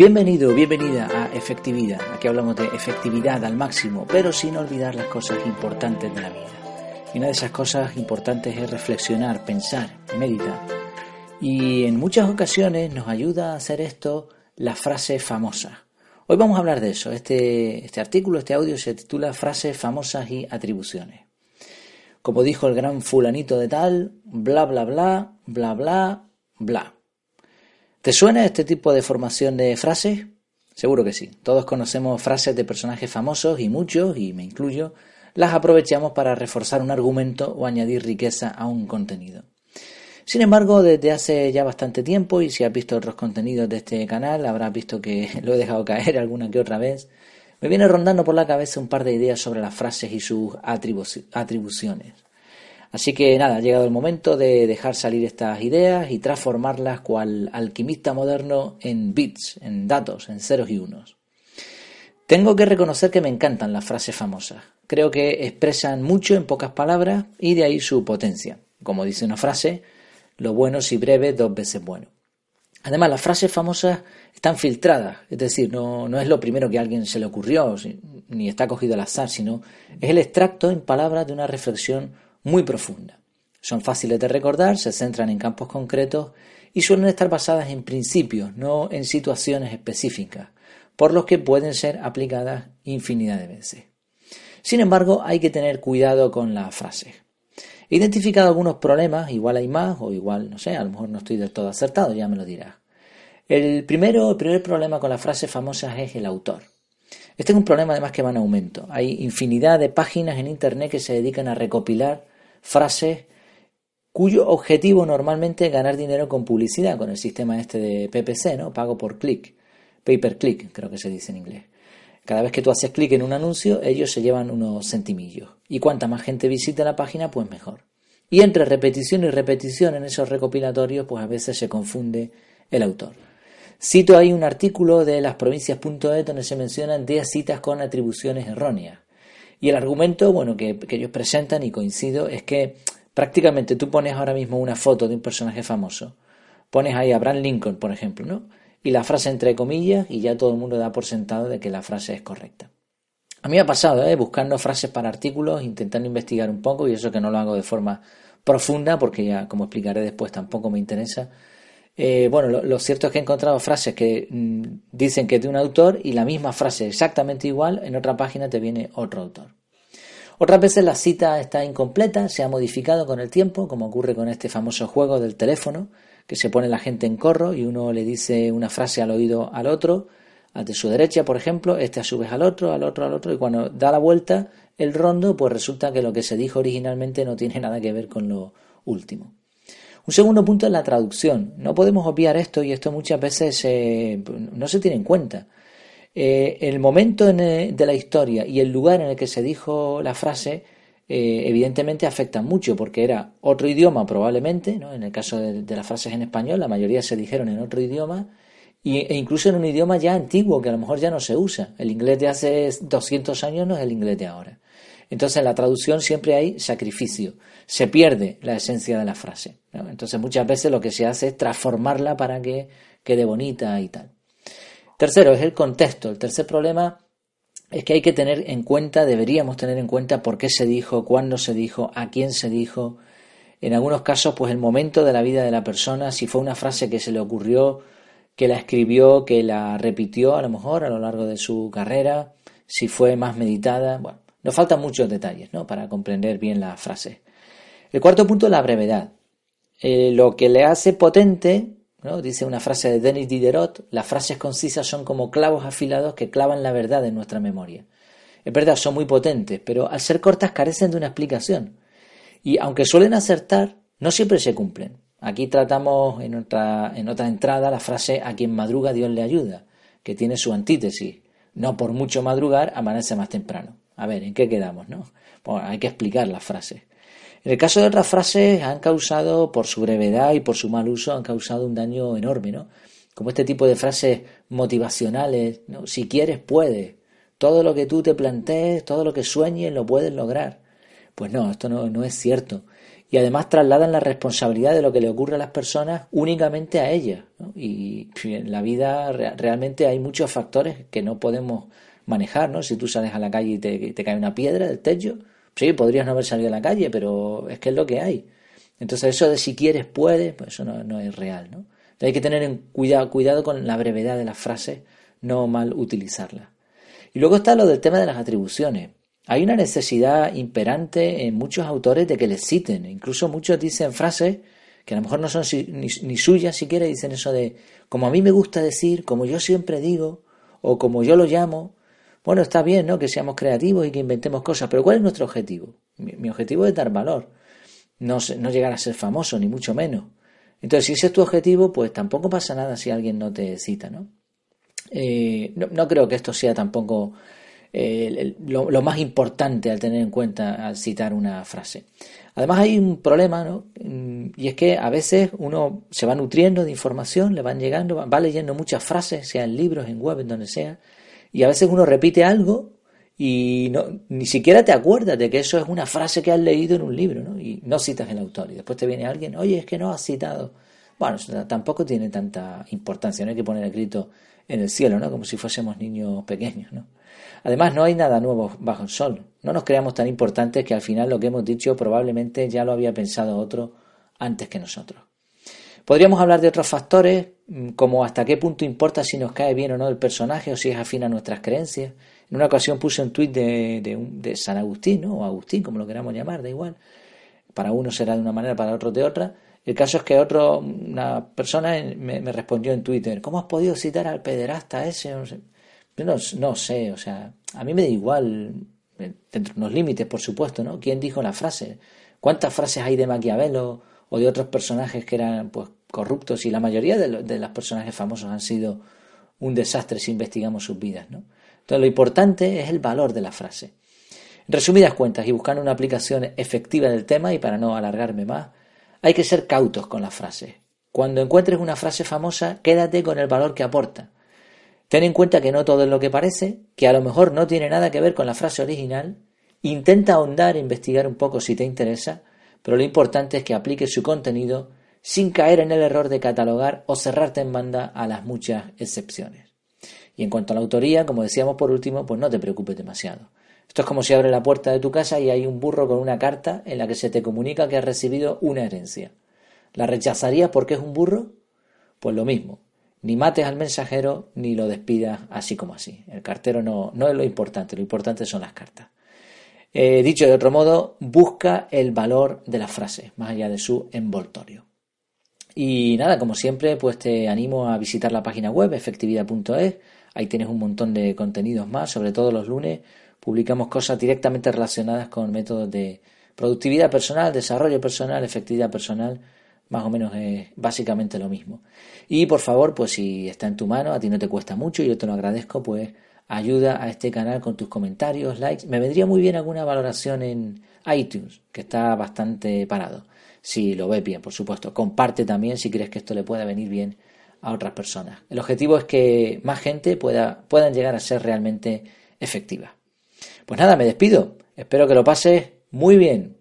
Bienvenido, bienvenida a Efectividad. Aquí hablamos de efectividad al máximo, pero sin olvidar las cosas importantes de la vida. Y una de esas cosas importantes es reflexionar, pensar, meditar. Y en muchas ocasiones nos ayuda a hacer esto la frase famosa. Hoy vamos a hablar de eso. Este, este artículo, este audio se titula Frases famosas y atribuciones. Como dijo el gran fulanito de tal, bla bla bla, bla bla bla. ¿Te suena este tipo de formación de frases? Seguro que sí. Todos conocemos frases de personajes famosos y muchos, y me incluyo, las aprovechamos para reforzar un argumento o añadir riqueza a un contenido. Sin embargo, desde hace ya bastante tiempo, y si has visto otros contenidos de este canal, habrás visto que lo he dejado caer alguna que otra vez, me viene rondando por la cabeza un par de ideas sobre las frases y sus atribuciones. Así que nada, ha llegado el momento de dejar salir estas ideas y transformarlas cual alquimista moderno en bits, en datos, en ceros y unos. Tengo que reconocer que me encantan las frases famosas. Creo que expresan mucho en pocas palabras y de ahí su potencia. Como dice una frase, lo bueno si breve, dos veces bueno. Además, las frases famosas están filtradas, es decir, no, no, es lo primero que a alguien se le ocurrió, ni está cogido al azar, sino es el extracto en palabras de una reflexión muy profunda. Son fáciles de recordar, se centran en campos concretos y suelen estar basadas en principios, no en situaciones específicas, por los que pueden ser aplicadas infinidad de veces. Sin embargo, hay que tener cuidado con las frases. He identificado algunos problemas, igual hay más o igual, no sé, a lo mejor no estoy del todo acertado, ya me lo dirás. El primero, el primer problema con las frases famosas es el autor. Este es un problema además que va en aumento. Hay infinidad de páginas en Internet que se dedican a recopilar frases cuyo objetivo normalmente es ganar dinero con publicidad, con el sistema este de PPC, ¿no? Pago por clic, pay per click, creo que se dice en inglés. Cada vez que tú haces clic en un anuncio, ellos se llevan unos centimillos. Y cuanta más gente visite la página, pues mejor. Y entre repetición y repetición en esos recopilatorios, pues a veces se confunde el autor. Cito ahí un artículo de las provincias.es donde se mencionan 10 citas con atribuciones erróneas. Y el argumento, bueno, que, ellos presentan y coincido es que prácticamente tú pones ahora mismo una foto de un personaje famoso, pones ahí a Abraham Lincoln, por ejemplo, ¿no? Y la frase entre comillas y ya todo el mundo da por sentado de que la frase es correcta. A mí me ha pasado, ¿eh? buscando frases para artículos, intentando investigar un poco, y eso que no lo hago de forma profunda, porque ya, como explicaré después, tampoco me interesa, eh, bueno, lo, cierto es que he encontrado frases que mm, dicen que es de un autor y la misma frase exactamente igual, en otra página te viene otro autor. Otras veces la cita está incompleta, se ha modificado con el tiempo, como ocurre con este famoso juego del teléfono, que se pone la gente en corro y uno le dice una frase al oído al otro, al de su derecha, por ejemplo, este a su vez al otro, al otro, al otro, y cuando da la vuelta el rondo, pues resulta que lo que se dijo originalmente no tiene nada que ver con lo último. Un segundo punto es la traducción. No podemos obviar esto y esto muchas veces no se tiene en cuenta. Eh, el momento de la historia y el lugar en el que se dijo la frase eh, evidentemente afectan mucho porque era otro idioma probablemente, ¿no? en el caso de, las frases en español la mayoría se dijeron en otro idioma e incluso en un idioma ya antiguo que a lo mejor ya no se usa. El inglés de hace 200 años no es el inglés de ahora. Entonces en la traducción siempre hay sacrificio, se pierde la esencia de la frase. Entonces muchas veces lo que se hace es transformarla para que quede bonita y tal. Tercero es el contexto. El tercer problema es que hay que tener en cuenta, deberíamos tener en cuenta por qué se dijo, cuándo se dijo, a quién se dijo. En algunos casos, pues el momento de la vida de la persona, si fue una frase que se le ocurrió, que la escribió, que la repitió a lo mejor a lo largo de su carrera, si fue más meditada. Bueno, nos faltan muchos detalles ¿no? para comprender bien la frase. El cuarto punto es la brevedad. Eh, lo que le hace potente, ¿no? dice una frase de Denis Diderot, las frases concisas son como clavos afilados que clavan la verdad en nuestra memoria. Es verdad, son muy potentes, pero al ser cortas carecen de una explicación. Y aunque suelen acertar, no siempre se cumplen. Aquí tratamos en otra, en otra entrada la frase a quien madruga Dios le ayuda, que tiene su antítesis. No por mucho madrugar amanece más temprano. A ver, ¿en qué quedamos? No? hay que explicar las frases. En el caso de otras frases han causado, por su brevedad y por su mal uso, han causado un daño enorme, ¿no? Como este tipo de frases motivacionales, ¿no? Si quieres, puedes. Todo lo que tú te plantees, todo lo que sueñes, lo puedes lograr. Pues no, esto no, no es cierto. y además trasladan la responsabilidad de lo que le ocurre a las personas únicamente a ellas. Y en la vida realmente hay muchos factores que no podemos manejar, ¿no? Si tú sales a la calle y te, cae una piedra del techo, sí, podrías no haber salido a la calle, pero es que es lo que hay. Entonces eso de si quieres, puedes, pues eso no, es real, ¿no? hay que tener en cuidado, cuidado con la brevedad de las frases, no mal utilizarlas. Y luego está lo del tema de las atribuciones. Hay una necesidad imperante en muchos autores de que les citen. Incluso muchos dicen frases que a lo mejor no son ni, suyas siquiera, dicen eso de como a mí me gusta decir, como yo siempre digo, o como yo lo llamo. Bueno, está bien, ¿no? Que seamos creativos y que inventemos cosas, pero ¿cuál es nuestro objetivo? Mi, objetivo es dar valor, no, llegar a ser famoso, ni mucho menos. Entonces, si ese es tu objetivo, pues tampoco pasa nada si alguien no te cita, ¿no? Eh, no, creo que esto sea tampoco eh, lo, más importante al tener en cuenta al citar una frase. Además hay un problema, ¿no? Y es que a veces uno se va nutriendo de información, le van llegando, va leyendo muchas frases, sea en libros, en web, en donde sea, y a veces uno repite algo y no, ni siquiera te acuerdas de que eso es una frase que has leído en un libro, ¿no? Y no citas el autor. Y después te viene alguien, oye, es que no has citado. Bueno, tampoco tiene tanta importancia, no hay que poner el grito en el cielo, ¿no? Como si fuésemos niños pequeños, ¿no? Además, no hay nada nuevo bajo el sol. No nos creamos tan importantes que al final lo que hemos dicho probablemente ya lo había pensado otro antes que nosotros. Podríamos hablar de otros factores, mm, como hasta qué punto importa si nos cae bien o no el personaje o si es afín a nuestras creencias. En una ocasión puse un tuit de, de, San Agustín, ¿no? o Agustín, como lo queramos llamar, da igual. Para uno será de una manera, para otro de otra. El caso es que otro, una persona me, respondió en Twitter, ¿cómo has podido citar al pederasta ese? no, no sé, o sea, a mí me da igual, dentro de unos límites, por supuesto, ¿no? ¿Quién dijo la frase? ¿Cuántas frases hay de Maquiavelo o de otros personajes que eran pues corruptos? Y la mayoría de, de los personajes famosos han sido un desastre si investigamos sus vidas, ¿no? Entonces lo importante es el valor de la frase. En resumidas cuentas, y buscando una aplicación efectiva del tema, y para no alargarme más, hay que ser cautos con las frases. Cuando encuentres una frase famosa, quédate con el valor que aporta. Ten en cuenta que no todo es lo que parece, que a lo mejor no tiene nada que ver con la frase original. Intenta ahondar e investigar un poco si te interesa, pero lo importante es que apliques su contenido sin caer en el error de catalogar o cerrarte en banda a las muchas excepciones. Y en cuanto a la autoría, como decíamos por último, pues no te preocupes demasiado. Esto es como si abres la puerta de tu casa y hay un burro con una carta en la que se te comunica que has recibido una herencia. ¿La rechazarías porque es un burro? Pues lo mismo. Ni mates al mensajero ni lo despidas así como así. El cartero no, no es lo importante, lo importante son las cartas. Eh, dicho de otro modo, busca el valor de la frase, más allá de su envoltorio. Y nada, como siempre, pues te animo a visitar la página web efectividad.es. Ahí tienes un montón de contenidos más, sobre todo los lunes publicamos cosas directamente relacionadas con métodos de productividad personal, desarrollo personal, efectividad personal más o menos es básicamente lo mismo. Y por favor, pues si está en tu mano, a ti no te cuesta mucho y yo te lo agradezco, pues ayuda a este canal con tus comentarios, likes. Me vendría muy bien alguna valoración en iTunes, que está bastante parado. Si lo ves bien, por supuesto. Comparte también si crees que esto le pueda venir bien a otras personas. El objetivo es que más gente pueda, puedan llegar a ser realmente efectiva. Pues nada, me despido. Espero que lo pases muy bien.